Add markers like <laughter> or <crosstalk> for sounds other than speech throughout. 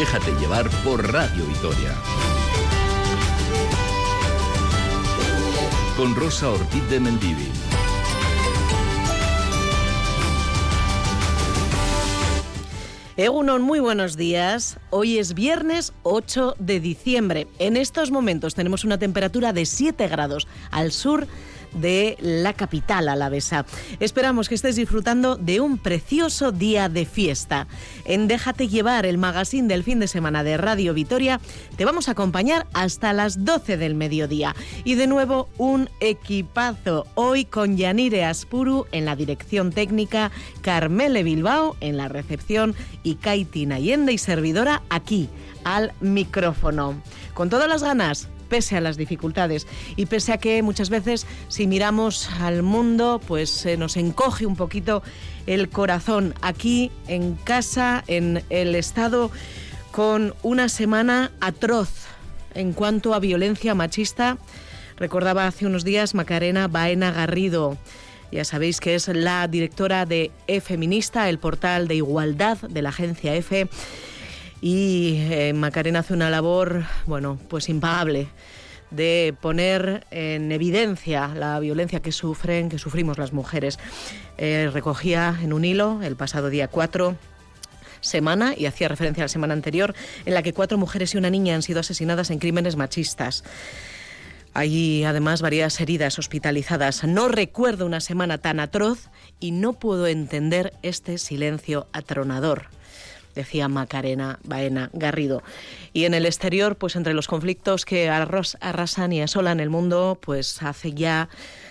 Déjate llevar por Radio Vitoria. Con Rosa Ortiz de Mendivi. Egunon, muy buenos días. Hoy es viernes 8 de diciembre. En estos momentos tenemos una temperatura de 7 grados al sur de la capital alavesa. Esperamos que estés disfrutando de un precioso día de fiesta. En Déjate llevar, el magazine del fin de semana de Radio Vitoria, te vamos a acompañar hasta las 12 del mediodía. Y de nuevo, un equipazo. Hoy con Yanire Aspuru en la dirección técnica, Carmele Bilbao en la recepción y Kaiti Nayende y servidora aquí, al micrófono. Con todas las ganas pese a las dificultades y pese a que muchas veces si miramos al mundo pues se nos encoge un poquito el corazón aquí en casa, en el Estado, con una semana atroz en cuanto a violencia machista. Recordaba hace unos días Macarena Baena Garrido. Ya sabéis que es la directora de E-Feminista, el portal de igualdad de la agencia EFE y eh, Macarena hace una labor, bueno, pues impagable de poner en evidencia la violencia que sufren, que sufrimos las mujeres. Eh, recogía en un hilo el pasado día 4 semana y hacía referencia a la semana anterior en la que cuatro mujeres y una niña han sido asesinadas en crímenes machistas. Hay además varias heridas hospitalizadas. No recuerdo una semana tan atroz y no puedo entender este silencio atronador decía Macarena Baena Garrido. Y en el exterior, pues entre los conflictos que arrasan y asolan el mundo, pues hace ya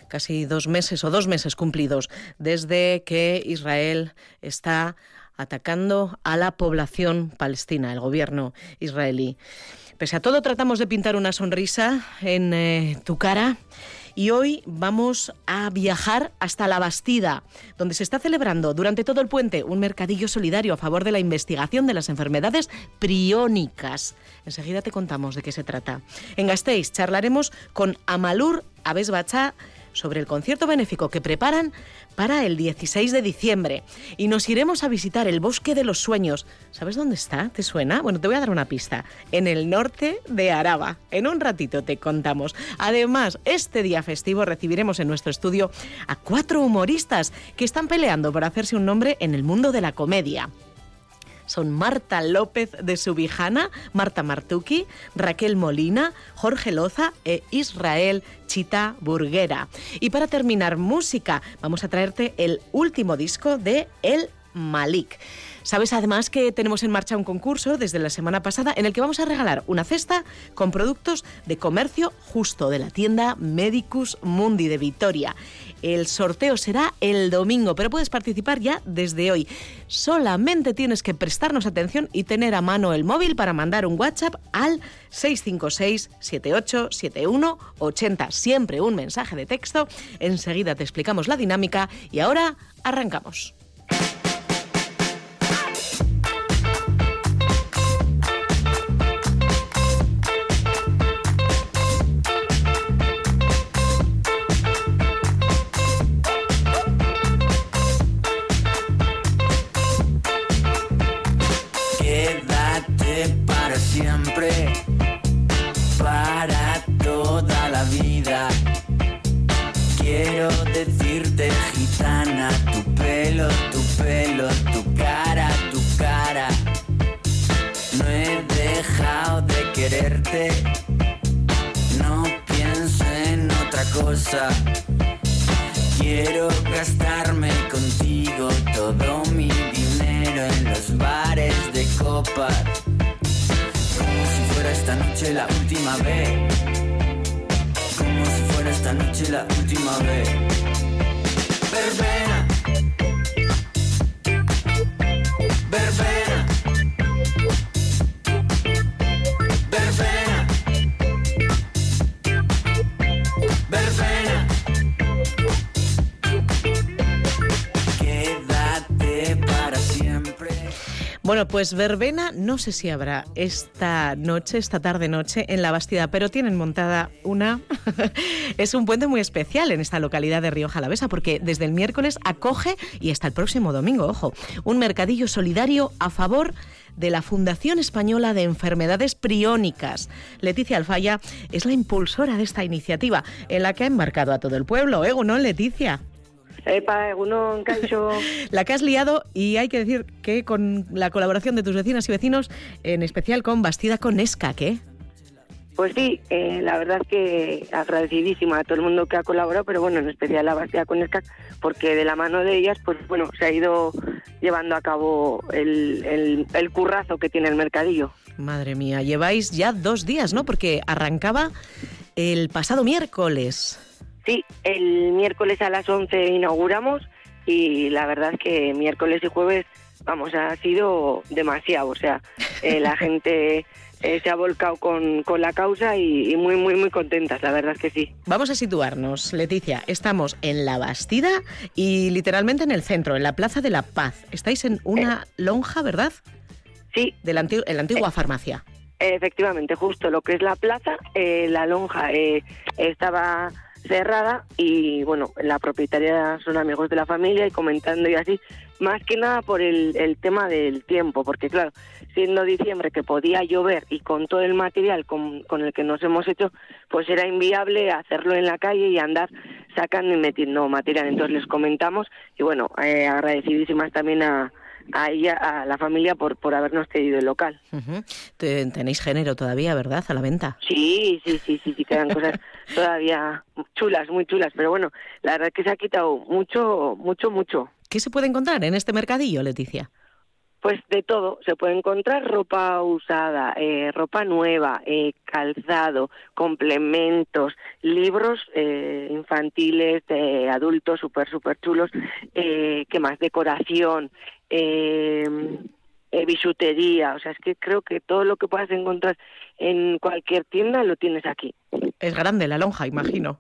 casi dos meses o dos meses cumplidos desde que Israel está atacando a la población palestina, el gobierno israelí. Pese a todo, tratamos de pintar una sonrisa en eh, tu cara y hoy vamos a viajar hasta La Bastida, donde se está celebrando durante todo el puente un mercadillo solidario a favor de la investigación de las enfermedades priónicas. Enseguida te contamos de qué se trata. En Gasteiz charlaremos con Amalur Abesbacha sobre el concierto benéfico que preparan para el 16 de diciembre. Y nos iremos a visitar el Bosque de los Sueños. ¿Sabes dónde está? ¿Te suena? Bueno, te voy a dar una pista. En el norte de Araba. En un ratito te contamos. Además, este día festivo recibiremos en nuestro estudio a cuatro humoristas que están peleando por hacerse un nombre en el mundo de la comedia son Marta López de Subijana, Marta Martuki, Raquel Molina, Jorge Loza e Israel Chita Burguera. Y para terminar, música, vamos a traerte el último disco de El Malik. Sabes además que tenemos en marcha un concurso desde la semana pasada en el que vamos a regalar una cesta con productos de comercio justo de la tienda Medicus Mundi de Vitoria. El sorteo será el domingo, pero puedes participar ya desde hoy. Solamente tienes que prestarnos atención y tener a mano el móvil para mandar un WhatsApp al 656 7871 80. Siempre un mensaje de texto. Enseguida te explicamos la dinámica y ahora arrancamos. No pienso en otra cosa. Quiero gastarme contigo todo mi dinero en los bares de copas. Como si fuera esta noche la última vez. Como si fuera esta noche la última vez. Verbena. Bueno, pues verbena no sé si habrá esta noche, esta tarde-noche en La Bastida, pero tienen montada una... <laughs> es un puente muy especial en esta localidad de Río Jalavesa porque desde el miércoles acoge y hasta el próximo domingo, ojo, un mercadillo solidario a favor de la Fundación Española de Enfermedades Priónicas. Leticia Alfaya es la impulsora de esta iniciativa, en la que ha embarcado a todo el pueblo. ¿Eh, no, Leticia? Epa, Egunon, Caixo. <laughs> La que has liado y hay que decir que con la colaboración de tus vecinas y vecinos, en especial con Bastida con Escac, ¿eh? Pues sí, eh, la verdad que agradecidísima a todo el mundo que ha colaborado, pero bueno, en especial a Bastida con Escac, porque de la mano de ellas, pues bueno, se ha ido llevando a cabo el, el currazo que tiene el mercadillo. Madre mía, lleváis ya dos días, ¿no? Porque arrancaba el pasado miércoles. Sí, el miércoles a las 11 inauguramos y la verdad es que miércoles y jueves, vamos, ha sido demasiado. O sea, eh, la <laughs> gente eh, se ha volcado con, con la causa y, muy, muy, muy contentas, la verdad es que sí. Vamos a situarnos, Leticia. Estamos en La Bastida y literalmente en el centro, en la Plaza de la Paz. Estáis en una eh. lonja, ¿verdad? Sí. De la, en la antigua farmacia. Efectivamente, justo lo que es la plaza, la lonja estaba cerrada y bueno, la propietaria son amigos de la familia y comentando y así, más que nada por el, el tema del tiempo, porque claro, siendo diciembre que podía llover y con todo el material con, con, el que nos hemos hecho, pues era inviable hacerlo en la calle y andar sacando y metiendo material. Entonces les comentamos y bueno, eh, agradecidísimas también a, a ella, a la familia por, por habernos cedido el local. Tenéis género todavía, ¿verdad? A la venta. Sí, sí, sí, sí, sí, quedan cosas <laughs> todavía chulas, muy chulas, pero bueno, la verdad es que se ha quitado mucho, mucho, mucho. ¿Qué se puede encontrar en este mercadillo, Leticia? Pues de todo, se puede encontrar ropa usada, eh, ropa nueva, eh, calzado, complementos, libros eh, infantiles, adultos súper, súper chulos, eh, ¿qué más? Decoración, eh, bisutería, o sea, es que creo que todo lo que puedas encontrar en cualquier tienda lo tienes aquí. Es grande la lonja, imagino.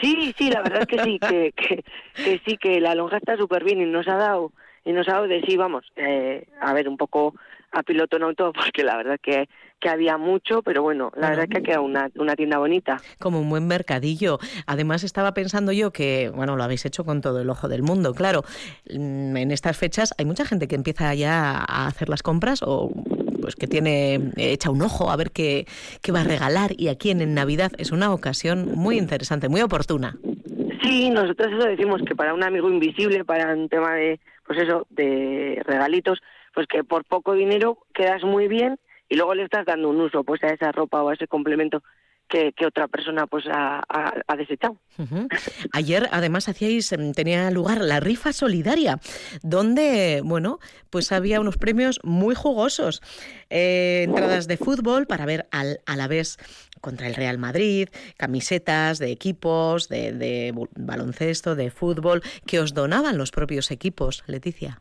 Sí, sí, la verdad es que sí, que, <laughs> que, que sí, que la lonja está súper bien y nos ha dado y nos ha dado de sí, vamos, eh, a ver, un poco a piloto no todo, <laughs> porque la verdad que, que había mucho, pero bueno, la verdad que ha quedado una, una tienda bonita. Como un buen mercadillo. Además, estaba pensando yo que, bueno, lo habéis hecho con todo el ojo del mundo, claro. Mm, en estas fechas hay mucha gente que empieza ya a hacer las compras o pues que tiene echa un ojo a ver qué, qué va a regalar y aquí en Navidad es una ocasión muy interesante, muy oportuna. Sí, nosotros eso decimos que para un amigo invisible, para un tema de pues eso, de regalitos, pues que por poco dinero quedas muy bien y luego le estás dando un uso pues a esa ropa o a ese complemento que, otra persona pues ha, desechado. Ayer además hacíais, em, tenía lugar la rifa solidaria, donde, bueno, pues había unos premios muy jugosos. Eh, entradas de fútbol para ver al, a la vez contra el Real Madrid, camisetas de equipos, de, de baloncesto, de fútbol, que os donaban los propios equipos, Leticia.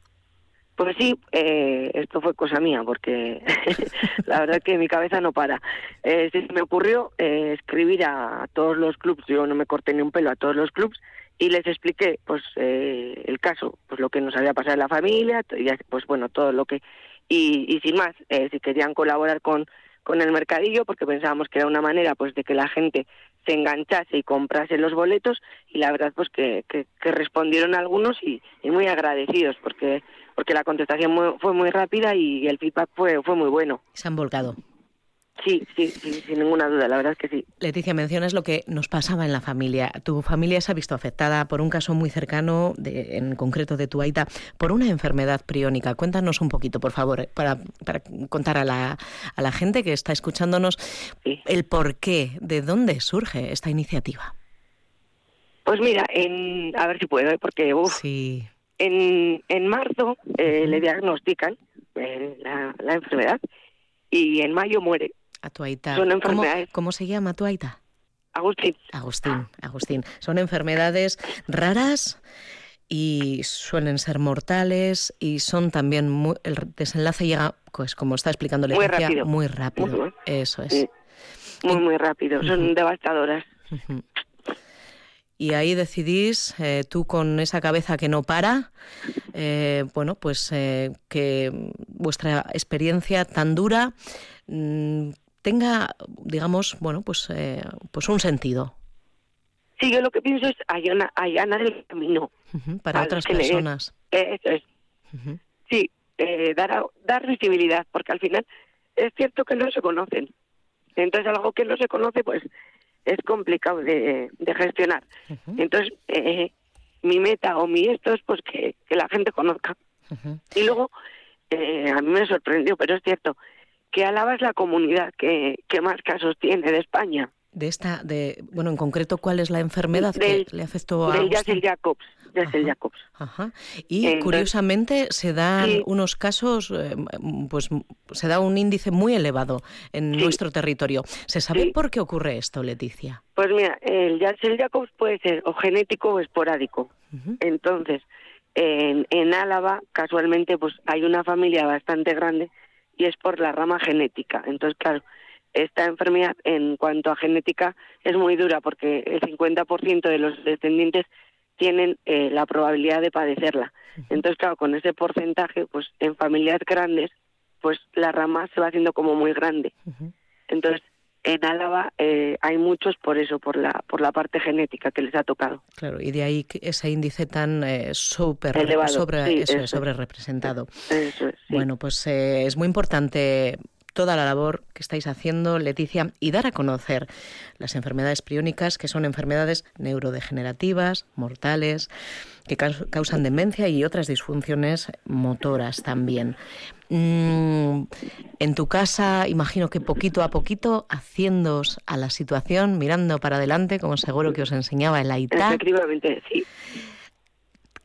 Pues sí, eh, esto fue cosa mía, porque <laughs> la verdad que mi cabeza no para. Eh, se me ocurrió eh, escribir a, todos los clubs, yo no me corté ni un pelo a todos los clubs, y les expliqué pues eh, el caso, pues lo que nos había pasado en la familia, pues bueno, todo lo que... Y, y sin más, eh, si querían colaborar con, con el mercadillo, porque pensábamos que era una manera pues de que la gente se enganchase y comprase los boletos, y la verdad pues que, que, que respondieron algunos y, y muy agradecidos, porque porque la contestación fue muy rápida y el feedback fue, fue muy bueno. Se han volcado. Sí, sí, sin ninguna duda, la verdad es que sí. Leticia, mencionas lo que nos pasaba en la familia. Tu familia se ha visto afectada por un caso muy cercano, de, en concreto de tu aita, por una enfermedad priónica. Cuéntanos un poquito, por favor, para, para contar a la, a la gente que está escuchándonos el por qué, de dónde surge esta iniciativa. Pues mira, en, a ver si puedo, ¿eh? porque uf, sí. En, en marzo eh, le diagnostican eh, la, la, enfermedad y en mayo muere. A tu aita. Son enfermedades. ¿Cómo, ¿Cómo, se llama tu aita? Agustín. Agustín, Agustín. Son enfermedades raras y suelen ser mortales y son también muy, el desenlace llega pues como está explicando muy rápido muy rápido eso es muy muy rápido son uh -huh. devastadoras uh -huh y ahí decidís, eh, tú con esa cabeza que no para, eh, bueno, pues eh, que vuestra experiencia tan dura mmm, tenga, digamos, bueno, pues, eh, pues un sentido. Sí, yo lo que pienso es allanar, allanar el camino. Uh -huh, para otras personas. Le, eso es. Uh -huh. Sí, dar, dar visibilidad, porque al final es cierto que no se conocen. Entonces, algo que no se conoce, pues es complicado de, gestionar. Entonces, eh, mi meta o mi esto es pues que, la gente conozca. Y luego, eh, a mí me sorprendió, pero es cierto, que Álava es la comunidad que, que más casos tiene de España de esta, de, bueno, en concreto, ¿cuál es la enfermedad que le afectó a Del Yacel Jacobs. Jacobs. Ajá. Y curiosamente se dan unos casos, eh, pues se da un índice muy elevado en nuestro territorio. ¿Se sabe por qué ocurre esto, Leticia? Pues mira, el Yacel Jacobs puede ser o genético o esporádico. Entonces, en, en Álava, casualmente, pues hay una familia bastante grande y es por la rama genética. Entonces, claro, esta enfermedad en cuanto a genética es muy dura porque el 50% de los descendientes tienen eh, la probabilidad de padecerla. Entonces, claro, con ese porcentaje, pues en familias grandes, pues la rama se va haciendo como muy grande. Entonces, en Álava eh, hay muchos por eso, por la por la parte genética que les ha tocado. Claro, y de ahí ese índice tan eh, super, sobre, eso, sobre representado. Bueno, pues es muy importante toda la labor que estáis haciendo, Leticia, y dar a conocer las enfermedades priónicas, que son enfermedades neurodegenerativas, mortales, que causan demencia y otras disfunciones motoras también. Mm, en tu casa, imagino que poquito a poquito, haciéndoos a la situación, mirando para adelante, como seguro que os enseñaba el AITA. Efectivamente, sí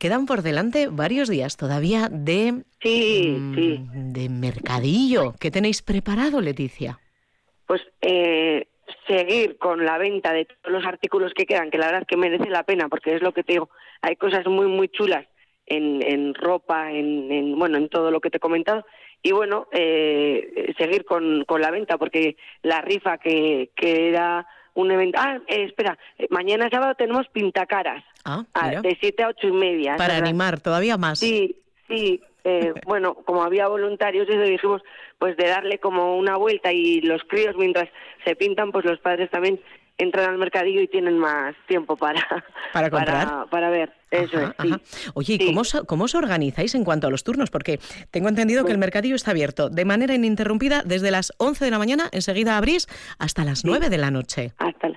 quedan por delante varios días todavía de, sí, mm, sí. de mercadillo. ¿Qué tenéis preparado, Leticia? Pues eh, seguir con la venta de todos los artículos que quedan, que la verdad es que merece la pena, porque es lo que te digo, hay cosas muy, muy chulas en, en ropa, en, en, bueno, en todo lo que te he comentado. Y bueno, eh, seguir con, con la venta, porque la rifa que, que era un evento. Ah, eh, espera, eh, mañana sábado tenemos pintacaras. Ah, de 7 a ocho y media. Para animar todavía más. Sí, sí. Eh, <laughs> bueno, como había voluntarios, eso dijimos, pues de darle como una vuelta y los críos mientras se pintan, pues los padres también entran al mercadillo y tienen más tiempo para, <laughs> para, comprar? para, ver. Eso es, sí. Oye, ¿y cómo, cómo, os organizáis en cuanto a los turnos? Porque tengo entendido que el mercadillo está abierto de manera ininterrumpida desde las 11 de la mañana, enseguida abrís, hasta las 9 de la noche. Hasta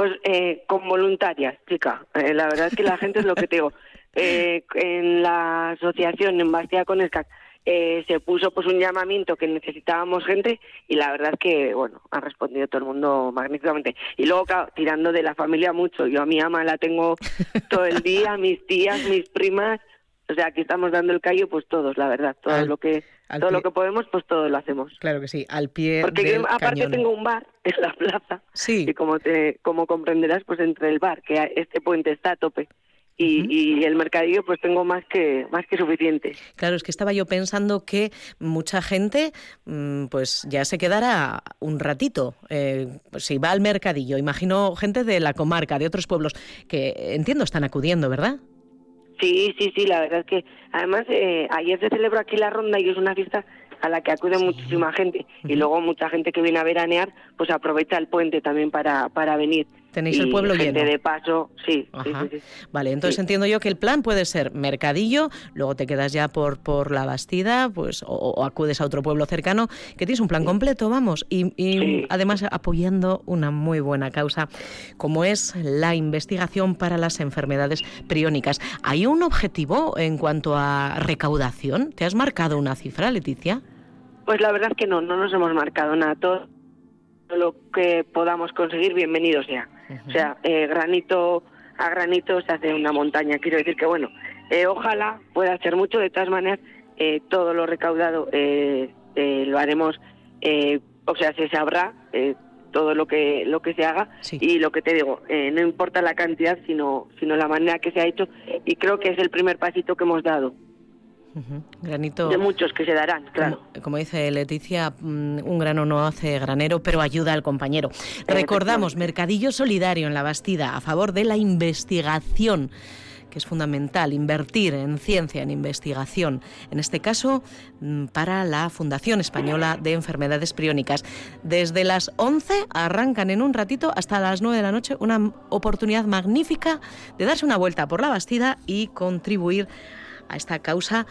Pues eh, con voluntarias, chica. Eh, la verdad es que la gente es lo que te digo. <laughs> Eh, en la asociación en Bastia con el eh, se puso pues un llamamiento que necesitábamos gente y la verdad que bueno ha respondido todo el mundo magníficamente y luego tirando de la familia mucho yo a mi ama la tengo todo el día mis tías mis primas o sea aquí estamos dando el callo pues todos la verdad todo lo que todo lo que podemos pues todo lo hacemos claro que sí al pie porque aparte tengo un bar <laughs> en la plaza sí y como te como comprenderás pues entre el bar que este puente está a tope y, el mercadillo pues tengo más que más que suficiente. Claro, es que estaba yo pensando que mucha gente mm, pues ya se quedará un ratito eh, si va al mercadillo. Imagino gente de la comarca, de otros pueblos que entiendo están acudiendo, ¿verdad? Sí, sí, sí, la verdad es que además eh, ayer se celebró aquí la ronda y es una fiesta a la que acude muchísima gente. Y luego mucha gente que viene a veranear pues aprovecha el puente también para, para venir. Tenéis el pueblo gente de paso, sí, Vale, entonces entiendo yo que el plan puede ser mercadillo, luego te quedas ya por, por la Bastida, pues o, acudes a otro pueblo cercano, que tienes un plan completo, vamos, y, y además apoyando una muy buena causa como es la investigación para las enfermedades priónicas. ¿Hay un objetivo en cuanto a recaudación? ¿Te has marcado una cifra, Leticia? Pues la verdad es que no, no nos hemos marcado nada. Todo lo que podamos conseguir, bienvenido sea. O sea, eh, granito a granito se hace una montaña. Quiero decir que, bueno, eh, ojalá pueda hacer mucho. De todas maneras, eh, todo lo recaudado lo haremos, o sea, se sabrá todo lo que lo que se haga y lo que te digo no importa la cantidad sino sino la manera que se ha hecho y creo que es el primer pasito que hemos dado Granito. De muchos que se darán, claro. Como, dice Leticia, mm, un grano no hace granero, pero ayuda al compañero. Recordamos, Mercadillo Solidario en la Bastida, a favor de la investigación que es fundamental, invertir en ciencia, en investigación, en este caso mm, para la Fundación Española de Enfermedades Priónicas. Desde las 11 arrancan en un ratito hasta las 9 de la noche una oportunidad magnífica de darse una vuelta por la Bastida y contribuir a esta causa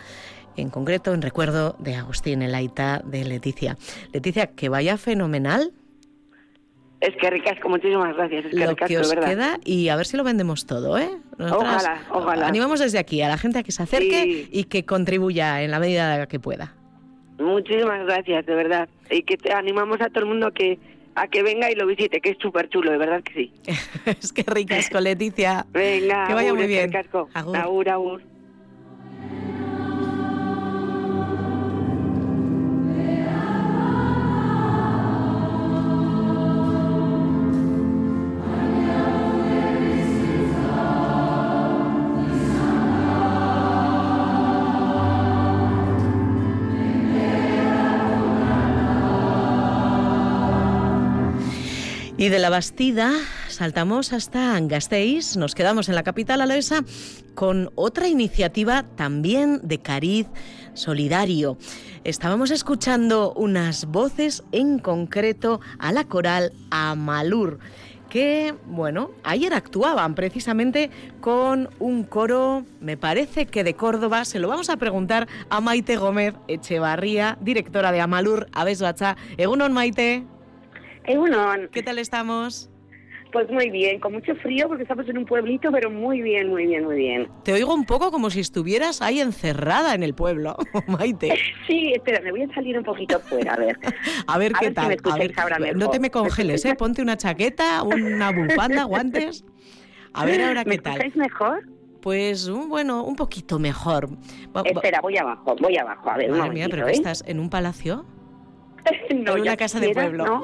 en concreto en recuerdo de Agustín, el aita de Leticia. Leticia, que vaya fenomenal. Es que ricasco, muchísimas gracias. Es que lo ricasco, que os de verdad. queda y a ver si lo vendemos todo, ¿eh? Ojalá, ojalá. Animamos desde aquí a la gente a que se acerque Sí. y que contribuya en la medida que pueda. Muchísimas gracias, de verdad. Y que te animamos a todo el mundo a que, a que venga y lo visite, que es súper chulo, de verdad que sí. <laughs> es que ricasco, Leticia. Venga, Que vaya agur, muy bien. Agur. Agur, Y de la Bastida saltamos hasta Gasteiz, nos quedamos en la capital alavesa con otra iniciativa también de cariz solidario. Estábamos escuchando unas voces en concreto a la coral Amalur que, bueno, ayer actuaban precisamente con un coro, me parece que de Córdoba. Se lo vamos a preguntar a Maite Gómez Echevarría, directora de Amalur Aves Bacha. Egunon, Maite. Egunon, ¿Qué tal estamos? pues muy bien, con mucho frío porque estamos en un pueblito, pero muy bien, muy bien, muy bien. Te oigo un poco como si estuvieras ahí encerrada en el pueblo, <laughs> Maite. Sí, espera, me voy a salir un poquito fuera, a ver. <laughs> A ver A qué ver si tal. me a ver, no te me congeles, ¿eh? Ponte una chaqueta, una bufanda, <laughs> guantes. A ver ahora ¿Me qué tal. escucháis mejor? Pues un- bueno, un poquito mejor. Espera, voy abajo, voy abajo, a ver, un Madre mía, pero ¿eh? estás en un palacio. <laughs> No, en una casa de pueblo. ¿no?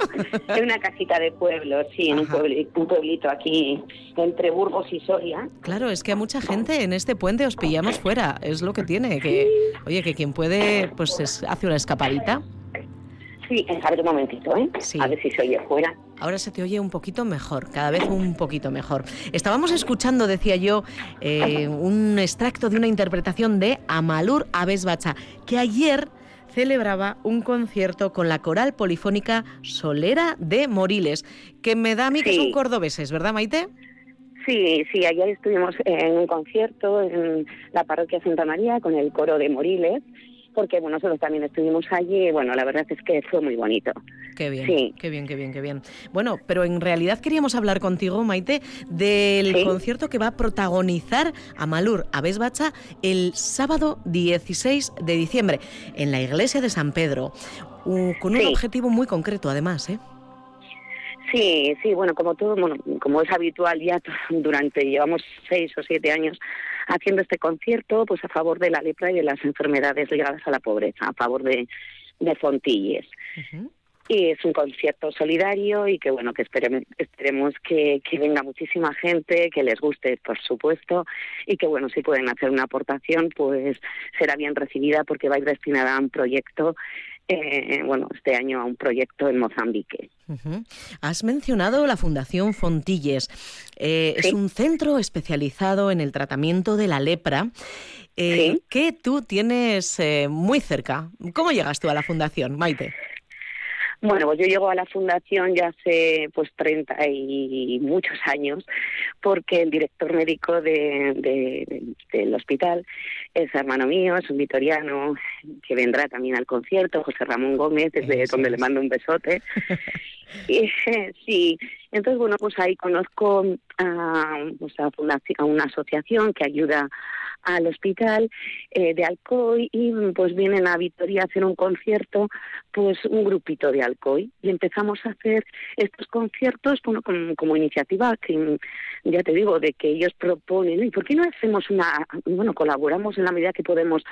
<laughs> En una casita de pueblo, sí, en un, Ajá. puebli- un pueblito aquí entre Burgos y Soria. Claro, es que a mucha gente en este puente os pillamos fuera. Es lo que tiene. Que, oye, que quien puede, pues es- hace una escapadita. Sí, a ver un momentito, ¿eh? Sí. A ver si se oye fuera. Ahora se te oye un poquito mejor, cada vez un poquito mejor. Estábamos escuchando, decía yo, eh, un extracto de una interpretación de Amalur Aves Bacha, que ayer celebraba un concierto con la coral polifónica Solera de Moriles, que me da a mí que Sí. son cordobeses, ¿verdad, Maite? Sí, sí, ayer estuvimos en un concierto en la parroquia Santa María con el coro de Moriles, porque bueno, nosotros también estuvimos allí y bueno, la verdad es que fue muy bonito. Qué bien, Sí. qué bien, qué bien, qué bien. Bueno, pero en realidad queríamos hablar contigo, Maite, del Sí. concierto que va a protagonizar Amalur Aves Bacha el sábado 16 de diciembre en la iglesia de San Pedro, con un Sí. objetivo muy concreto, además, ¿eh? Sí, sí, bueno, como todo, bueno, como es habitual ya <laughs> durante, llevamos seis o siete años haciendo este concierto, pues a favor de la lepra y de las enfermedades ligadas a la pobreza, a favor de, de Fontilles. Y es un concierto solidario y que bueno, que esperemos, esperemos que, que venga muchísima gente, que les guste, por supuesto, y que bueno, si pueden hacer una aportación, pues será bien recibida porque va a ir destinada a un proyecto, eh, bueno, este año a un proyecto en Mozambique. Has mencionado la Fundación Fontilles. Eh, Es un centro especializado en el tratamiento de la lepra eh, Sí. que tú tienes eh, muy cerca. ¿Cómo llegas tú a la Fundación, Maite? Bueno, pues yo llego a la fundación ya hace pues 30 y muchos años, porque el director médico de, de- de- del hospital es hermano mío, es un vitoriano que vendrá también al concierto, José Ramón Gómez, desde donde le mando un besote. <laughs> y, <laughs> sí, entonces bueno, pues ahí conozco a, pues, a, fundaci- a una asociación que ayuda al hospital eh, de Alcoy y pues vienen a Vitoria a hacer un concierto pues un grupito de Alcoy. Y empezamos a hacer estos conciertos bueno, como, como iniciativa que ya te digo de que ellos proponen y por qué no hacemos una bueno colaboramos en la medida que podemos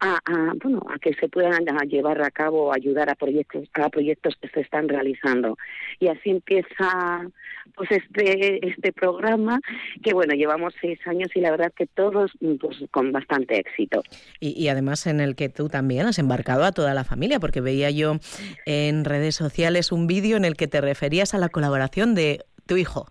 a, a, bueno a que se puedan llevar a cabo ayudar a proyectos a proyectos que se están realizando y así empieza pues este este programa que bueno llevamos seis años y la verdad que todos pues con bastante éxito Y, y además en el que tú también has embarcado a toda la familia, porque veía yo en redes sociales un vídeo en el que te referías a la colaboración de tu hijo.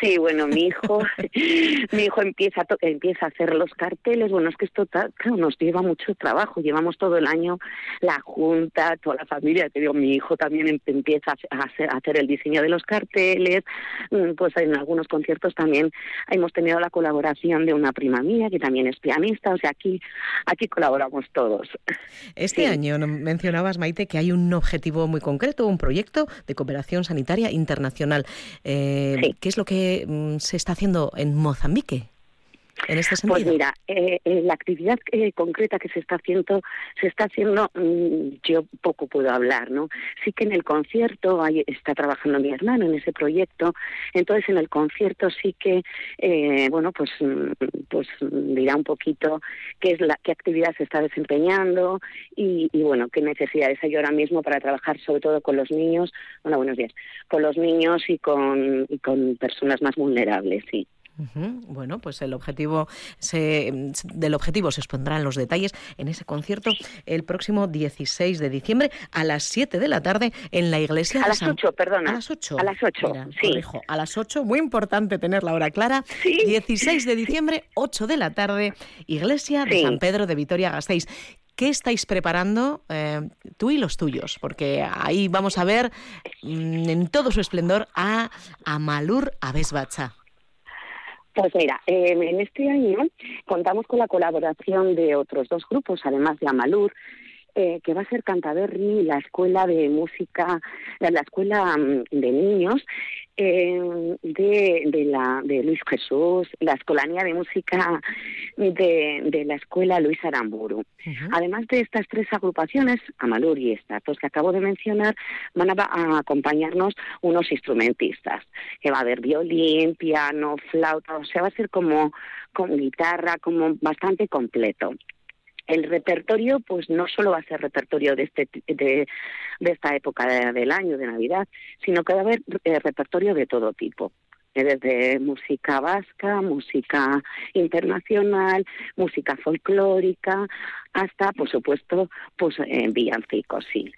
Sí, bueno, mi hijo, <laughs> mi hijo empieza a, empieza a hacer los carteles. Bueno, es que esto claro, nos lleva mucho trabajo. Llevamos todo el año la junta, toda la familia. Te digo, mi hijo también em, empieza a hacer, a hacer el diseño de los carteles. Mm, pues en algunos conciertos también hemos tenido la colaboración de una prima mía que también es pianista. O sea, aquí, aquí colaboramos todos. Este año mencionabas, Maite, que hay un objetivo muy concreto, un proyecto de cooperación sanitaria internacional. Eh, ¿Qué es lo que Mm, se está haciendo en Mozambique? En este Pues mira, eh, eh, la actividad eh, concreta que se está haciendo, se está haciendo, mm, yo poco puedo hablar, ¿no? Sí que en el concierto ahí está trabajando mi hermano en ese proyecto, entonces en el concierto sí que, bueno, pues, mm, pues dirá un poquito qué es la, qué actividad se está desempeñando y, bueno, qué necesidades hay ahora mismo para trabajar sobre todo con los niños, hola, buenos días, con los niños y con, y con personas más vulnerables, sí. Bueno, pues el objetivo se, del objetivo se expondrán los detalles en ese concierto el próximo 16 de diciembre a las 7 de la tarde en la iglesia a las 8, perdona. A las 8. A las 8, sí. a las 8, muy importante tener la hora clara. 16 de diciembre, 8 de la tarde, iglesia de San Pedro de Vitoria-Gasteiz. ¿Qué estáis preparando eh, tú y los tuyos? Porque ahí vamos a ver mm, en todo su esplendor a Amalur Abesbacha. Pues mira, em, en este año contamos con la colaboración de otros dos grupos, además de Amalur, eh, que va a ser Cantaberri, la escuela de música, la escuela mm, de niños, eh, de, de, la, de Luis Jesús, la escolanía de música de, de la escuela Luis Aramburu. Además de estas tres agrupaciones, Amalur y estas dos que acabo de mencionar, van a, acompañarnos unos instrumentistas, que va a haber violín, piano, flauta, o sea, va a ser como con guitarra, como bastante completo el repertorio pues no solo va a ser repertorio de este de, de esta época del año de Navidad sino que va a haber eh, repertorio de todo tipo eh, desde música vasca, música internacional, música folclórica, hasta, por supuesto, pues eh, villancicos, sí.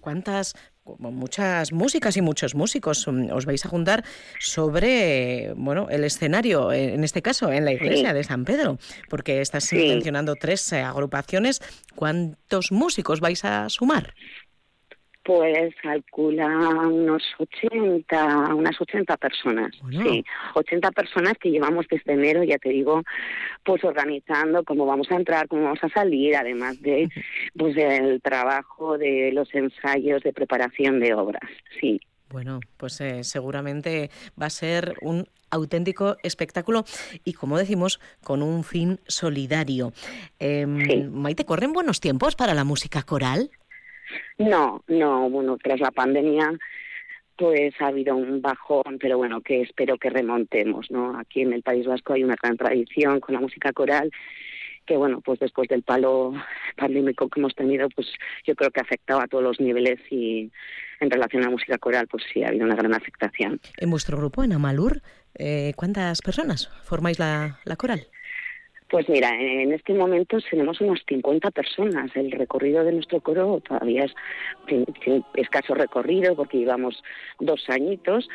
¿Cuántas muchas músicas y muchos músicos mm, os vais a juntar sobre bueno el escenario en este caso en la iglesia de San Pedro porque estás mencionando tres eh, agrupaciones. Cuántos músicos vais a sumar pues calcula unos 80, unas 80 personas, sí, 80 personas que llevamos desde enero, ya te digo, pues organizando cómo vamos a entrar, cómo vamos a salir, además de pues del trabajo de los ensayos de preparación de obras, sí. Bueno, pues eh, seguramente va a ser un auténtico espectáculo y, como decimos, con un fin solidario. Eh, Maite, ¿corren buenos tiempos para la música coral? No, no, bueno, tras la pandemia pues ha habido un bajón, pero bueno, que espero que remontemos, ¿no? Aquí en el País Vasco hay una gran tradición con la música coral que bueno, pues después del palo pandémico que hemos tenido, pues yo creo que ha afectado a todos los niveles y en relación a la música coral, pues sí, ha habido una gran afectación. En vuestro grupo, en Amalur, eh, ¿cuántas personas formáis la coral? Pues mira, en este momento tenemos unas 50 personas. El recorrido de nuestro coro todavía es escaso recorrido porque llevamos dos añitos,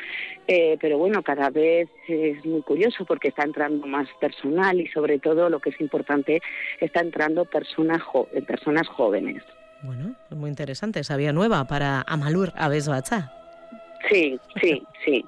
eh, pero bueno, cada vez es muy curioso porque está entrando más personal y sobre todo lo que es importante, está entrando personas, personas jóvenes. Bueno, es muy interesante, esa vía nueva para Amalur Aves Sí, sí, sí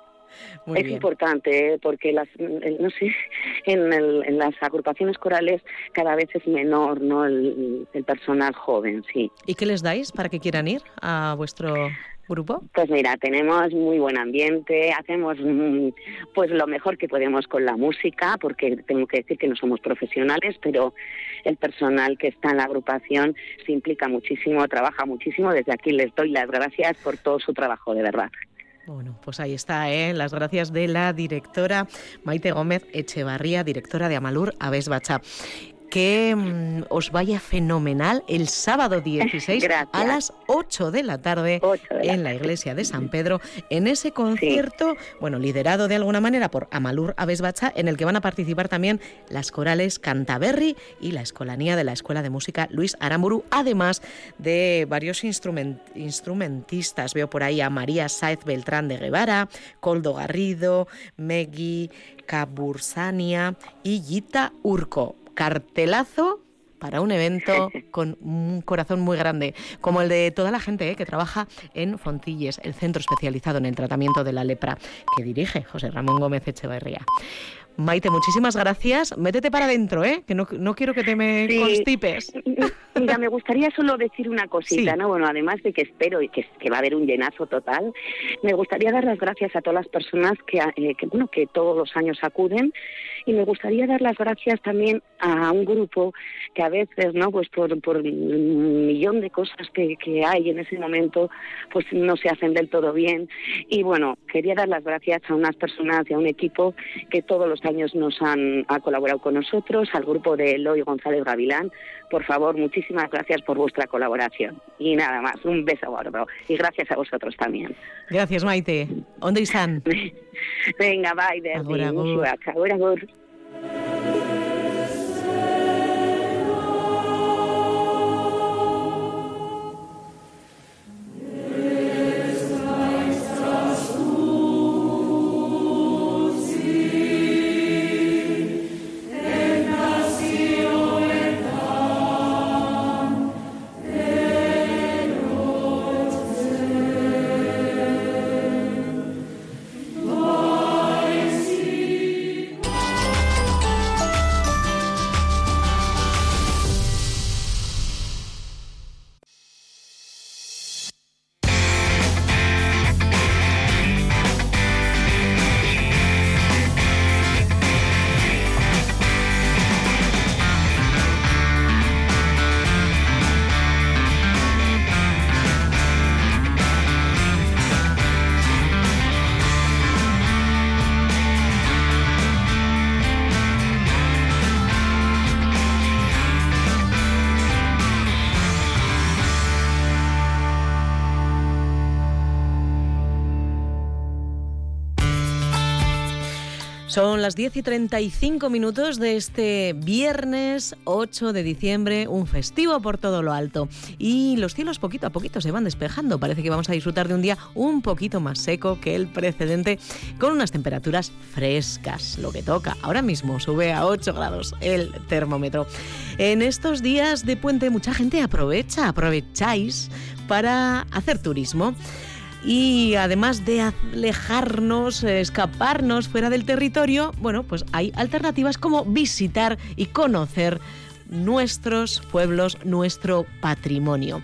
<laughs> es importante ¿eh? porque las, no sé, <laughs> en, las agrupaciones corales cada vez es menor no el, personal joven, sí. ¿Y qué les dais para que quieran ir a vuestro grupo? Pues mira, tenemos muy buen ambiente, hacemos mm, pues lo mejor que podemos con la música, porque tengo que decir que no somos profesionales, pero el personal que está en la agrupación se implica muchísimo, trabaja muchísimo. Desde aquí les doy las gracias por todo su trabajo, de verdad. Bueno, pues ahí está, ¿eh? las gracias de la directora Maite Gómez Echevarría, directora de Amalur Aves Que mm, os vaya fenomenal el sábado <laughs> 16 a las 8 de la tarde en la iglesia de San Pedro, en ese concierto, bueno, liderado de alguna manera por Amalur Abesbacha, en el que van a participar también las corales Cantaberri y la Escolanía de la Escuela de Música Luis Aramburu, además de varios instrumentistas. Veo por ahí a María Saez Beltrán de Guevara, Coldo Garrido, Megui Cabursania y Gita Urco. Cartelazo para un evento <laughs> con un corazón muy grande, como el de toda la gente eh, que trabaja en Fontilles, el centro especializado en el tratamiento de la lepra, que dirige José Ramón Gómez Echeverría. Maite, muchísimas gracias. Métete para adentro, ¿eh? Que no, quiero que te me constipes. Mira, me gustaría solo decir una cosita, ¿no? Bueno, además de que espero y que, va a haber un llenazo total, me gustaría dar las gracias a todas las personas que, eh, que, bueno, que todos los años acuden y me gustaría dar las gracias también a un grupo que a veces, ¿no? Pues por, por un millón de cosas que, que hay en ese momento, pues no se hacen del todo bien. Y bueno, quería dar las gracias a unas personas y a un equipo que todos los años nos han ha colaborado con nosotros, al grupo de Eloy González Gavilán. Por favor, muchísimas gracias por vuestra colaboración. Y nada más, un beso gordo. Y gracias a vosotros también. Gracias, Maite. ¿Dónde están? <laughs> Venga, bye, Ahora, ahora, Son las 10 y 35 minutos de este viernes 8 de diciembre, un festivo por todo lo alto. Y los cielos poquito a poquito se van despejando. Parece que vamos a disfrutar de un día un poquito más seco que el precedente, con unas temperaturas frescas, lo que toca. Ahora mismo sube a 8 grados el termómetro. En estos días de puente mucha gente aprovecha, aprovecháis para hacer turismo y además de alejarnos, escaparnos fuera del territorio, bueno, pues hay alternativas como visitar y conocer nuestros pueblos, nuestro patrimonio.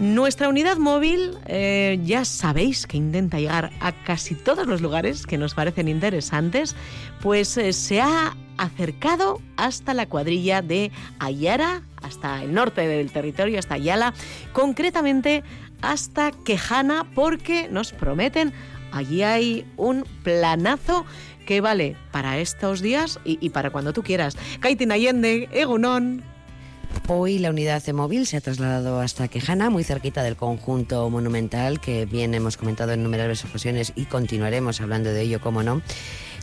Nuestra unidad móvil eh, ya sabéis que intenta llegar a casi todos los lugares que nos parecen interesantes, pues eh, se ha acercado hasta la cuadrilla de Ayara, hasta el norte del territorio, hasta Ayala, concretamente hasta Quejana porque nos prometen allí hay un planazo que vale para estos días y, para cuando tú quieras. Kaitin Allende, Egunon. Hoy la unidad de móvil se ha trasladado hasta Quejana, muy cerquita del conjunto monumental que bien hemos comentado en numerosas ocasiones y continuaremos hablando de ello, como no.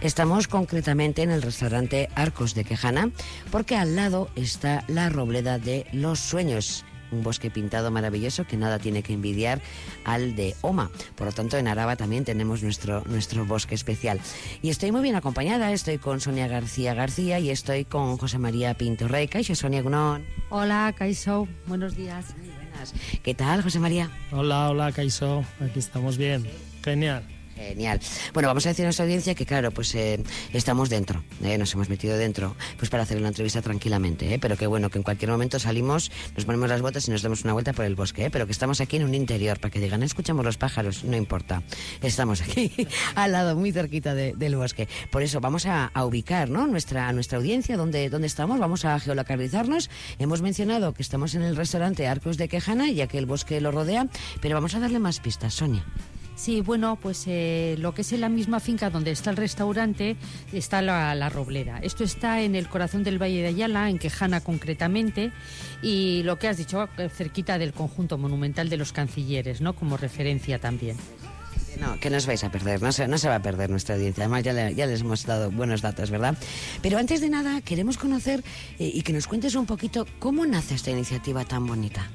Estamos concretamente en el restaurante Arcos de Quejana porque al lado está la Robleda de los Sueños un bosque pintado maravilloso que nada tiene que envidiar al de Oma. Por lo tanto, en Araba también tenemos nuestro, nuestro bosque especial. Y estoy muy bien acompañada, estoy con Sonia García García y estoy con José María Pinto Rey. Caixo, Sonia Gunón. Hola, Caixo, buenos días. Muy buenas. ¿Qué tal, José María? Hola, hola, Caixo, aquí estamos bien. Genial. Genial. Bueno, vamos a decir a nuestra audiencia que, claro, pues eh, estamos dentro, eh, nos hemos metido dentro, pues para hacer una entrevista tranquilamente, eh, pero que bueno, que en cualquier momento salimos, nos ponemos las botas y nos damos una vuelta por el bosque, pero que estamos aquí en un interior, para que digan, escuchamos los pájaros, no importa, estamos aquí <laughs> al lado, muy cerquita del bosque. Por eso vamos a, ubicar ¿no? nuestra, nuestra audiencia, donde, donde estamos, vamos a geolocalizarnos. Hemos mencionado que estamos en el restaurante Arcos de Quejana, ya que el bosque lo rodea, pero vamos a darle más pistas, Sonia. Sí, bueno, pues eh, lo que es en la misma finca donde está el restaurante está la, la, Roblera. Esto está en el corazón del Valle de Ayala, en Quejana concretamente, y lo que has dicho, cerquita del conjunto monumental de los cancilleres, ¿no? Como referencia también. No, que no os vais a perder, no se, no se va a perder nuestra audiencia. Además, ya, le, les hemos dado buenos datos, ¿verdad? Pero antes de nada, queremos conocer eh, y que nos cuentes un poquito cómo nace esta iniciativa tan bonita.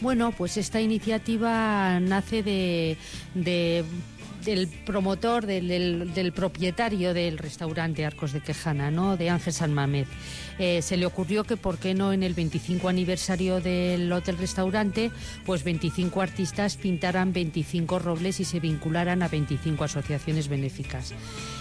Bueno, pues esta iniciativa nace de, de del promotor, del, propietario del restaurante Arcos de Quejana, ¿no? de Ángel San Mamés. Eh, se le ocurrió que por qué no en el 25 aniversario del hotel restaurante, pues 25 artistas pintaran 25 robles y se vincularan a 25 asociaciones benéficas.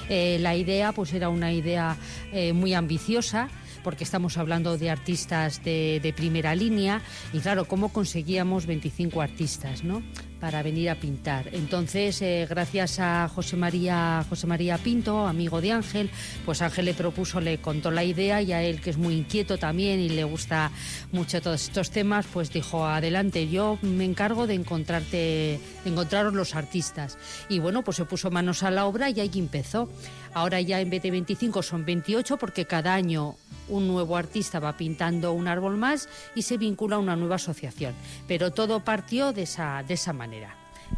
Eh, la idea pues era una idea eh, muy ambiciosa porque estamos hablando de artistas de, primera línea y claro, ¿cómo conseguíamos 25 artistas, no? Para venir a pintar. Entonces, eh, gracias a José María, José María Pinto, amigo de Ángel, pues Ángel le propuso, le contó la idea y a él, que es muy inquieto también y le gusta mucho todos estos temas, pues dijo, adelante, yo me encargo de encontrarte, de encontraros los artistas. Y bueno, pues se puso manos a la obra y ahí empezó. Ahora ya en vez de 25 son 28 porque cada año un nuevo artista va pintando un árbol más y se vincula a una nueva asociación. Pero todo partió de esa, de esa manera.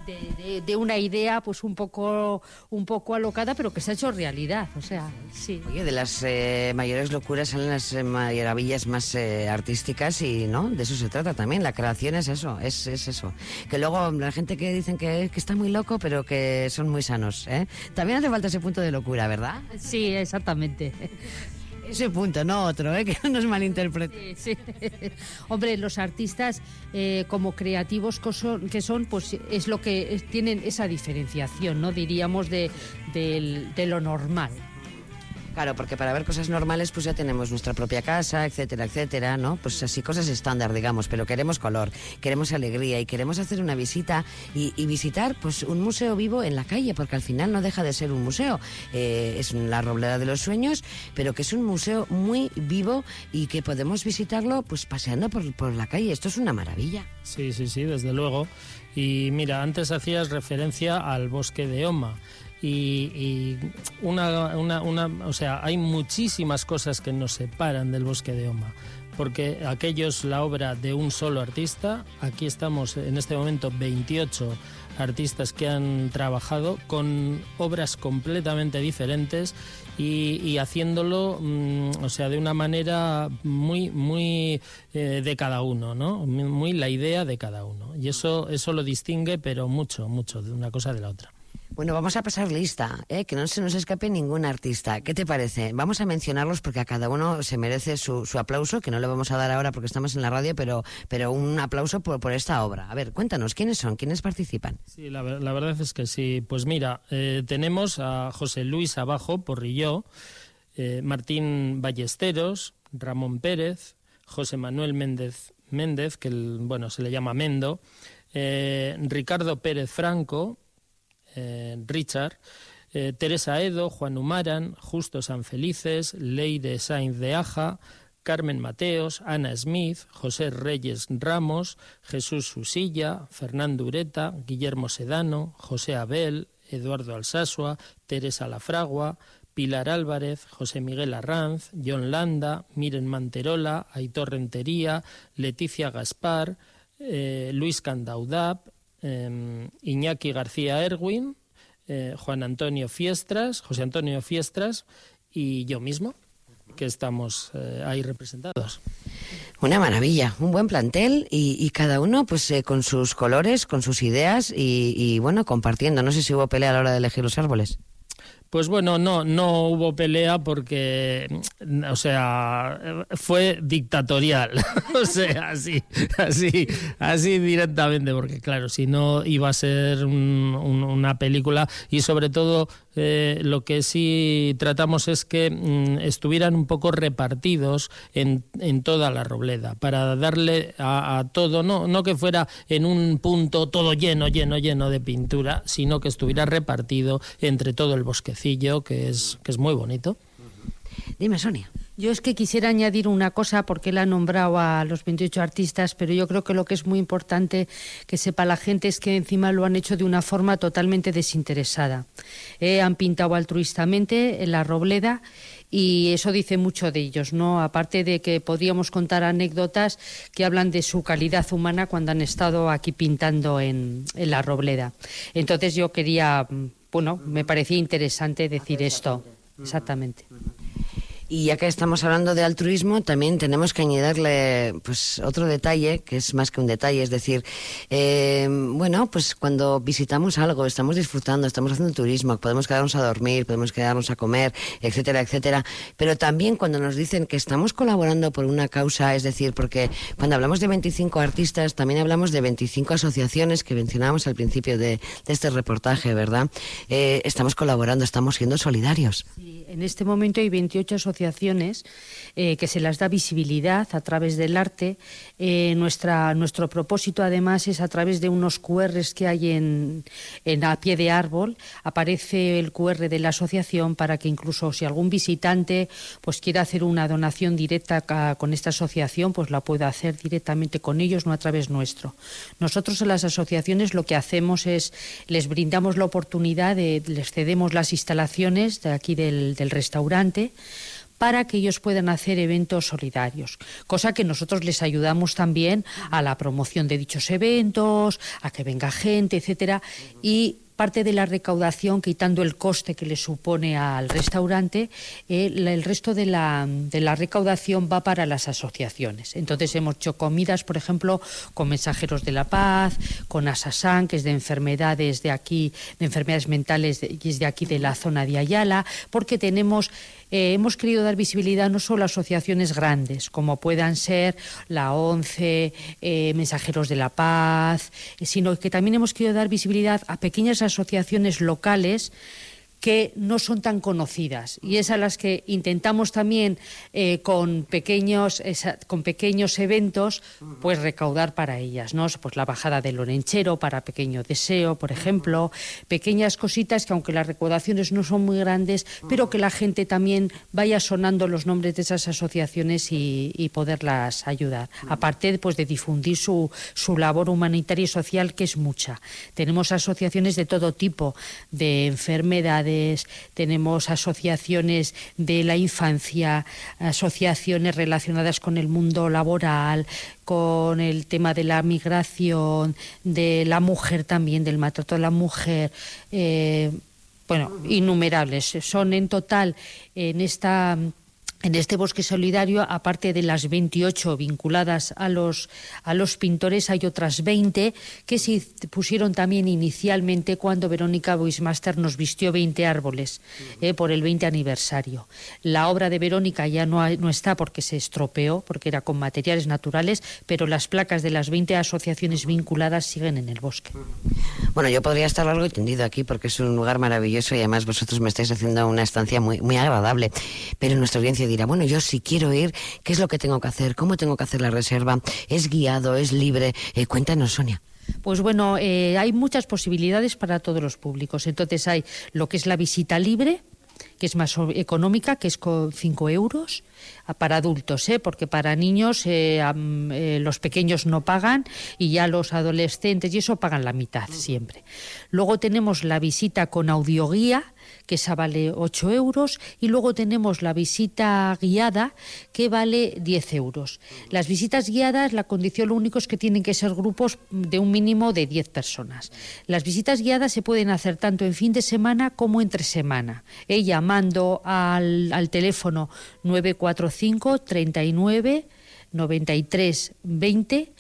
De, de, de, una idea pues un poco un poco alocada pero que se ha hecho realidad o sea sí. Oye, de las eh, mayores locuras salen las eh, maravillas más eh, artísticas y no de eso se trata también la creación es eso es, es eso. Que luego la gente que dicen que, que, está muy loco pero que son muy sanos también hace falta ese punto de locura verdad sí exactamente ese punto, no otro, ¿eh? <laughs> que no nos malinterprete. Sí, sí. <laughs> Hombre, los artistas eh, como creativos que son, pues es lo que tienen esa diferenciación, ¿no? Diríamos de, de, de lo normal. Claro, porque para ver cosas normales pues ya tenemos nuestra propia casa, etcétera, etcétera, ¿no? Pues así cosas estándar, digamos, pero queremos color, queremos alegría y queremos hacer una visita y, visitar pues un museo vivo en la calle, porque al final no deja de ser un museo. Eh, es la Roblera de los Sueños, pero que es un museo muy vivo y que podemos visitarlo pues paseando por la calle. Esto es una maravilla. Sí, sí, sí, desde luego. Y mira, antes hacías referencia al bosque de Oma y, una, una, una, o sea, hay muchísimas cosas que nos separan del bosque de Oma porque aquello es la obra de un solo artista. Aquí estamos en este momento 28 artistas que han trabajado con obras completamente diferentes y, haciéndolo, mmm, o sea, de una manera muy, muy eh, de cada uno, ¿no? Muy la idea de cada uno. Y eso, eso lo distingue, pero mucho, mucho de una cosa de la otra. Bueno, vamos a pasar lista, ¿eh? que no se nos escape ningún artista. ¿Qué te parece? Vamos a mencionarlos porque a cada uno se merece su, su aplauso, que no le vamos a dar ahora porque estamos en la radio, pero, pero un aplauso por, por esta obra. A ver, cuéntanos, ¿quiénes son? ¿Quiénes participan? Sí, la, la verdad es que sí. Pues mira, eh, tenemos a José Luis Abajo, Porrilló, eh, Martín Ballesteros, Ramón Pérez, José Manuel Méndez, Méndez que el, bueno, se le llama Mendo, eh, Ricardo Pérez Franco, eh, Richard, eh, Teresa Edo, Juan Humaran, Justo Sanfelices, Leire Sainz de Aja, Carmen Mateos, Ana Smith, José Reyes Ramos, Jesús Susilla, Fernando Ureta, Guillermo Sedano, José Abel, Eduardo Alsasua, Teresa Lafragua, Pilar Álvarez, José Miguel Arranz, John Landa, Miren Manterola, Aitor Rentería, Leticia Gaspar, eh, Luis Candaudap, eh, Iñaki García Erwin, eh, Juan Antonio Fiestras, José Antonio Fiestras y yo mismo, que estamos eh, ahí representados. Una maravilla, un buen plantel y, cada uno pues eh, con sus colores, con sus ideas y, y, bueno, compartiendo. No sé si hubo pelea a la hora de elegir los árboles. Pues bueno, no, no hubo pelea porque, o sea, fue dictatorial, <laughs> o sea, así, así, así directamente, porque claro, si no iba a ser un, un, una película y sobre todo eh, lo que sí tratamos es que mm, estuvieran un poco repartidos en, en, toda la robleda, para darle a, a, todo, no, no que fuera en un punto todo lleno, lleno, lleno de pintura, sino que estuviera repartido entre todo el bosquecillo, que es, que es muy bonito. Dime, Sonia. Yo es que quisiera añadir una cosa porque él ha nombrado a los 28 artistas, pero yo creo que lo que es muy importante que sepa la gente es que encima lo han hecho de una forma totalmente desinteresada. Eh, han pintado altruistamente en la Robleda y eso dice mucho de ellos, ¿no? Aparte de que podríamos contar anécdotas que hablan de su calidad humana cuando han estado aquí pintando en, en la Robleda. Entonces yo quería, mm, bueno, me parecía interesante decir esto. Exactamente. Y ya que estamos hablando de altruismo, también tenemos que añadirle pues otro detalle, que es más que un detalle, es decir, eh, bueno, pues cuando visitamos algo, estamos disfrutando, estamos haciendo turismo, podemos quedarnos a dormir, podemos quedarnos a comer, etcétera, etcétera, pero también cuando nos dicen que estamos colaborando por una causa, es decir, porque cuando hablamos de 25 artistas, también hablamos de 25 asociaciones que mencionábamos al principio de, este reportaje, ¿verdad? Eh, estamos colaborando, estamos siendo solidarios. Sí, en este momento hay 28 asociaciones asociaciones eh, que se las da visibilidad a través del arte. Eh, nuestra, nuestro propósito, además, es a través de unos QRs que hay en, en, a pie de árbol. Aparece el QR de la asociación para que incluso si algún visitante pues quiera hacer una donación directa con esta asociación, pues la pueda hacer directamente con ellos, no a través nuestro. Nosotros en las asociaciones lo que hacemos es les brindamos la oportunidad de les cedemos las instalaciones de aquí del, del restaurante para que ellos puedan hacer eventos solidarios, cosa que nosotros les ayudamos también a la promoción de dichos eventos, a que venga gente, etcétera, y parte de la recaudación, quitando el coste que le supone al restaurante, eh, el resto de la, recaudación va para las asociaciones. Entonces hemos hecho comidas, por ejemplo, con Mensajeros de la Paz, con Asasán, que es de enfermedades de aquí, de enfermedades mentales, y es de aquí de la zona de Ayala, porque tenemos eh, hemos querido dar visibilidad no solo a asociaciones grandes, como puedan ser la ONCE, eh, Mensajeros de la Paz, eh, sino que también hemos querido dar visibilidad a pequeñas asociaciones locales que no son tan conocidas. Y es a las que intentamos también eh, con pequeños con pequeños eventos pues recaudar para ellas no pues la bajada del orenchero para pequeño deseo por ejemplo. Pequeñas cositas que aunque las recaudaciones no son muy grandes pero que la gente también vaya sonando los nombres de esas asociaciones y, poderlas ayudar. Aparte pues de difundir su, su labor humanitaria y social que es mucha. Tenemos asociaciones de todo tipo de enfermedades tenemos asociaciones de la infancia, asociaciones relacionadas con el mundo laboral, con el tema de la migración, de la mujer también, del maltrato de la mujer. Eh, bueno, innumerables. Son en total en esta en este bosque solidario, aparte de las 28 vinculadas a los, a los pintores, hay otras 20 que se pusieron también inicialmente cuando Verónica Buismaster nos vistió 20 árboles eh, por el 20 aniversario. La obra de Verónica ya no, no está porque se estropeó, porque era con materiales naturales, pero las placas de las 20 asociaciones vinculadas siguen en el bosque. Bueno, yo podría estar largo y tendido aquí porque es un lugar maravilloso y además vosotros me estáis haciendo una estancia muy, muy agradable, pero nuestra audiencia dirá, bueno, yo si quiero ir, ¿qué es lo que tengo que hacer? ¿Cómo tengo que hacer la reserva? ¿Es guiado? ¿Es libre? Eh, cuéntanos, Sonia. Pues bueno, eh, hay muchas posibilidades para todos los públicos. Entonces hay lo que es la visita libre, que es más económica, que es con 5 euros para adultos, ¿eh? porque para niños eh, los pequeños no pagan y ya los adolescentes y eso pagan la mitad siempre. Luego tenemos la visita con audioguía, que esa vale 8 euros, y luego tenemos la visita guiada, que vale 10 euros. Las visitas guiadas, la condición lo único es que tienen que ser grupos de un mínimo de 10 personas. Las visitas guiadas se pueden hacer tanto en fin de semana como entre semana, ¿eh? llamando al, al teléfono 945 39 93 20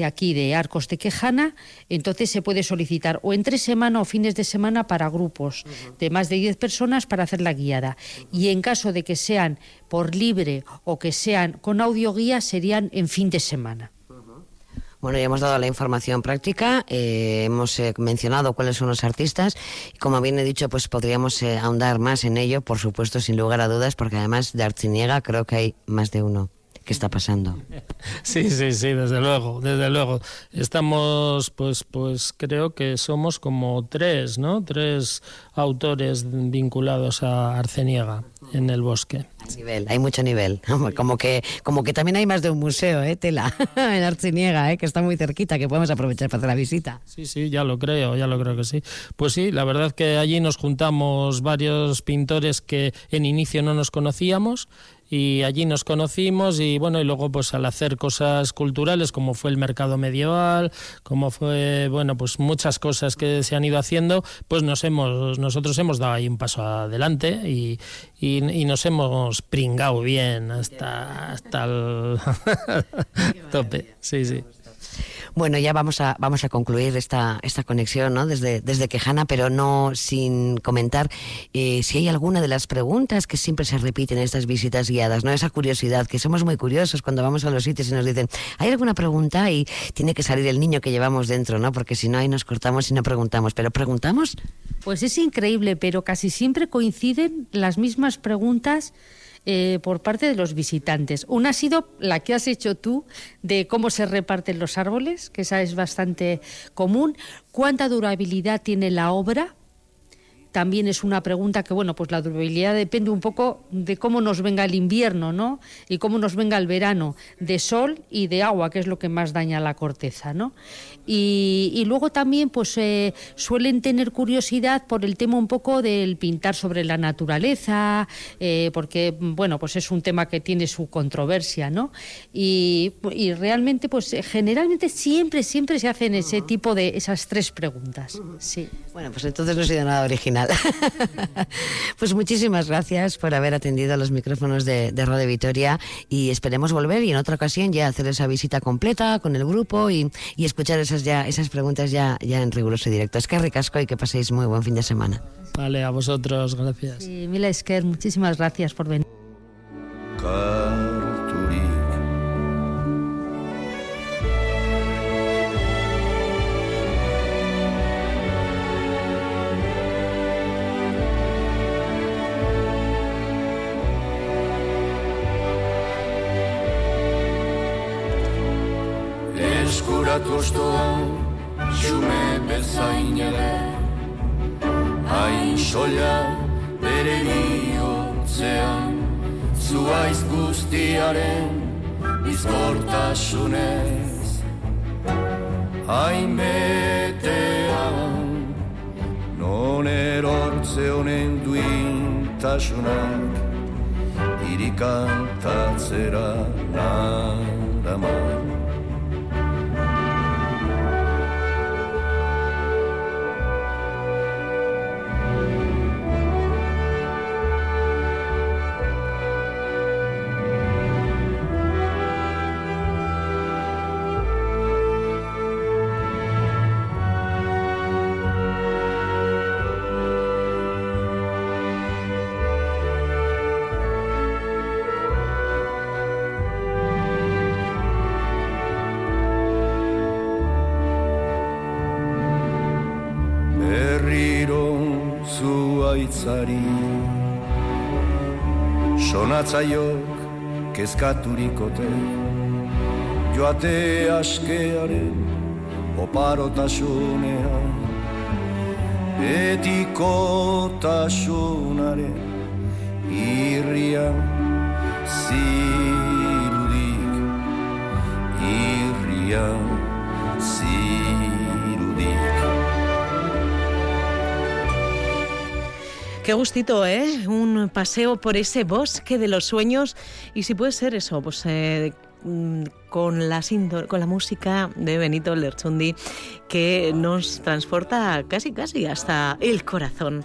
de aquí de Arcos de Quejana, entonces se puede solicitar o entre semana o fines de semana para grupos de más de 10 personas para hacer la guiada. Y en caso de que sean por libre o que sean con audioguía, serían en fin de semana. Bueno, ya hemos dado la información práctica, eh, hemos eh, mencionado cuáles son los artistas y como bien he dicho, pues podríamos eh, ahondar más en ello, por supuesto, sin lugar a dudas, porque además de Arciniega creo que hay más de uno. ¿Qué está pasando? Sí, sí, sí, desde luego, desde luego. Estamos, pues, pues creo que somos como tres, ¿no? Tres autores vinculados a Arceniega en el bosque. Nivel, hay mucho nivel. <laughs> Como que, como que también hay más de un museo, ¿eh? Tela, <laughs> en Arciniega, ¿eh? que está muy cerquita, que podemos aprovechar para hacer la visita. Sí, sí, ya lo creo, ya lo creo que sí. Pues sí, la verdad que allí nos juntamos varios pintores que en inicio no nos conocíamos y allí nos conocimos y bueno y luego pues al hacer cosas culturales como fue el mercado medieval como fue bueno pues muchas cosas que se han ido haciendo pues nos hemos nosotros hemos dado ahí un paso adelante y, y, nos hemos pringado bien hasta hasta el <laughs> tope. sí sí bueno, ya vamos a, vamos a concluir esta, esta conexión ¿no? desde, desde Quejana, pero no sin comentar eh, si hay alguna de las preguntas que siempre se repiten en estas visitas guiadas, ¿no? Esa curiosidad, que somos muy curiosos cuando vamos a los sitios y nos dicen, ¿hay alguna pregunta? Y tiene que salir el niño que llevamos dentro, ¿no? Porque si no, ahí nos cortamos y no preguntamos. ¿Pero preguntamos? Pues es increíble, pero casi siempre coinciden las mismas preguntas eh, por parte de los visitantes. Una ha sido la que has hecho tú de cómo se reparten los árboles, que esa es bastante común. ¿Cuánta durabilidad tiene la obra? También es una pregunta que, bueno, pues la durabilidad depende un poco de cómo nos venga el invierno, ¿no? Y cómo nos venga el verano, de sol y de agua, que es lo que más daña la corteza, ¿no? Y, luego también, pues, eh, suelen tener curiosidad por el tema un poco del pintar sobre la naturaleza, eh, porque, bueno, pues es un tema que tiene su controversia, ¿no? Y, y realmente, pues, generalmente siempre, siempre se hacen ese tipo de, esas tres preguntas, sí. Bueno, pues entonces no ha sido nada original. <laughs> pues muchísimas gracias por haber atendido a los micrófonos de, de Radio Vitoria y esperemos volver y en otra ocasión ya hacer esa visita completa con el grupo y, escuchar esas ya esas preguntas ya, ya en riguroso directo. Es que ricasco y que paséis muy buen fin de semana. Vale, a vosotros, gracias. Sí, Mila Esker, muchísimas gracias por venir. Zuaitzari Sonatzaiok kezkaturikote Joate askearen oparotasunean Etikotasunaren irrian zirudik Irrian Qué gustito, ¿eh? Un paseo por ese bosque de los sueños y si puede ser eso, pues eh, mm, con la, con la música de Benito Lerchundi que nos transporta casi casi hasta el corazón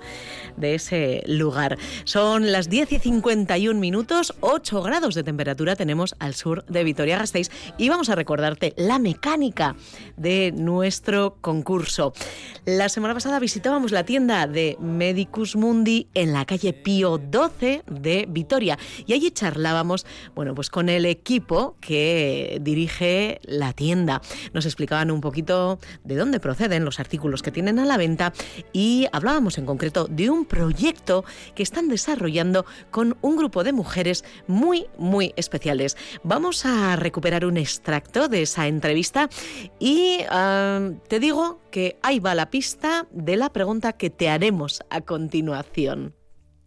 de ese lugar. Son las 10 y 51 minutos, 8 grados de temperatura tenemos al sur de Vitoria-Gasteiz y vamos a recordarte la mecánica de nuestro concurso. La semana pasada visitábamos la tienda de Medicus Mundi en la calle Pío 12 de Vitoria y allí charlábamos, bueno, pues con el equipo que dirige la tienda. Nos explicaban un poquito de dónde proceden los artículos que tienen a la venta y hablábamos en concreto de un proyecto que están desarrollando con un grupo de mujeres muy, muy especiales. Vamos a recuperar un extracto de esa entrevista y ah, te digo que ahí va la pista de la pregunta que te haremos a continuación.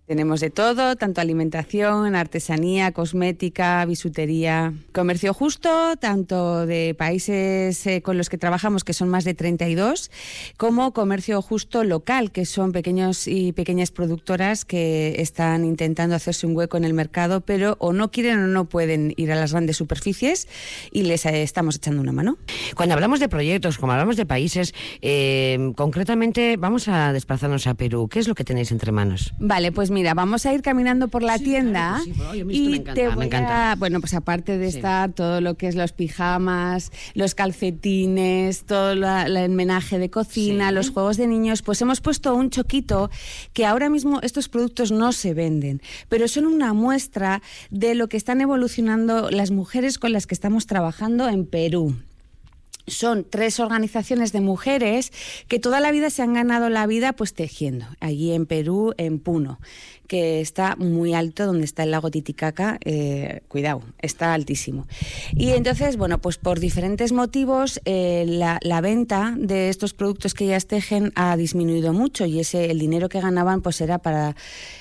Tenemos de todo, tanto alimentación, artesanía, cosmética, bisutería, comercio justo, tanto de países eh, con los que trabajamos, que son más de 32, como comercio justo local, que son pequeños y pequeñas productoras que están intentando hacerse un hueco en el mercado, pero o no quieren o no pueden ir a las grandes superficies y les eh, estamos echando una mano. Cuando hablamos de proyectos, como hablamos de países, eh, concretamente vamos a desplazarnos a Perú. ¿Qué es lo que tenéis entre manos? Vale, pues mira, vamos a ir caminando por la tienda y te voy a, bueno, pues aparte de estar todo lo que es los pijamas, los calcetines, todo la- el enmenaje de cocina, los juegos de niños, pues hemos puesto un choquito que ahora mismo estos productos no se venden, pero son una muestra de lo que están evolucionando las mujeres con las que estamos trabajando en Perú son tres organizaciones de mujeres que toda la vida se han ganado la vida pues tejiendo, allí en Perú, en Puno, que está muy alto, donde está el lago Titicaca, eh, cuidado, está altísimo. Y entonces, bueno, pues por diferentes motivos eh, la, la venta de estos productos que ellas tejen ha disminuido mucho y ese el dinero que ganaban pues era para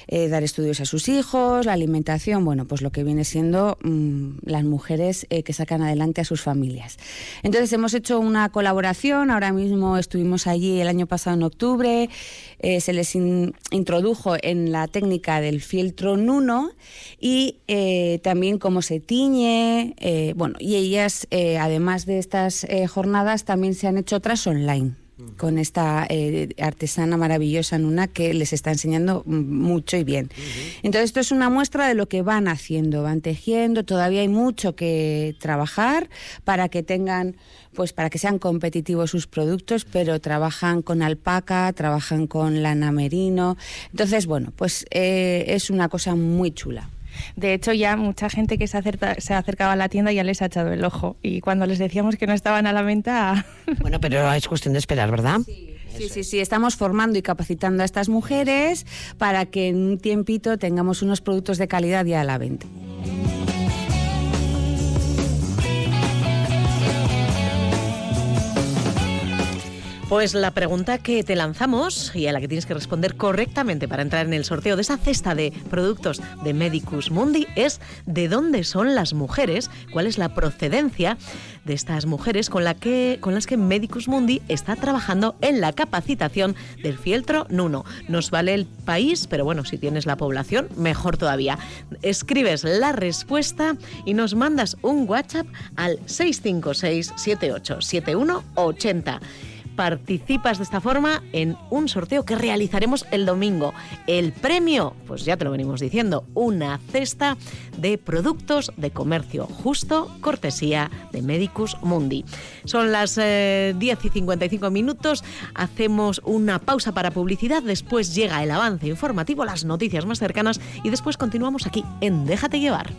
eh, dar estudios a sus hijos, la alimentación, bueno, pues lo que viene siendo mm, las mujeres que sacan adelante a sus familias. Entonces hemos hecho una colaboración, ahora mismo estuvimos allí el año pasado en octubre, eh, se les in- introdujo en la técnica del fieltro nuno y eh, también cómo se tiñe, eh, bueno, y ellas, eh, además de estas eh, jornadas, también se han hecho otras online con esta eh, artesana maravillosa Nuna que les está enseñando mucho y bien. Entonces esto es una muestra de lo que van haciendo, van tejiendo, todavía hay mucho que trabajar para que tengan pues para que sean competitivos sus productos, pero trabajan con alpaca, trabajan con lana merino. Entonces, bueno, pues eh, es una cosa muy chula. De hecho, ya mucha gente que se, acerta- se acercaba a la tienda ya les ha echado el ojo. Y cuando les decíamos que no estaban a la venta, <laughs> Bueno, pero es cuestión de esperar, ¿verdad? Sí, sí, sí, estamos formando y capacitando a estas mujeres para que en un tiempito tengamos unos productos de calidad ya a la venta. Pues la pregunta que te lanzamos y a la que tienes que responder correctamente para entrar en el sorteo de esa cesta de productos de Medicus Mundi es ¿de dónde son las mujeres? ¿Cuál es la procedencia de estas mujeres con, que, con las que Medicus Mundi está trabajando en la capacitación del fieltro Nuno? Nos vale el país, pero bueno, si tienes la población, mejor todavía. Escribes la respuesta y nos mandas un WhatsApp al 656 78 7180 participas de esta forma en un sorteo que realizaremos el domingo. El premio, pues ya te lo venimos diciendo, una cesta de productos de comercio justo, cortesía de Medicus Mundi. Son las eh, 10 y 55 minutos, hacemos una pausa para publicidad, después llega el avance informativo, las noticias más cercanas y después continuamos aquí en Déjate llevar.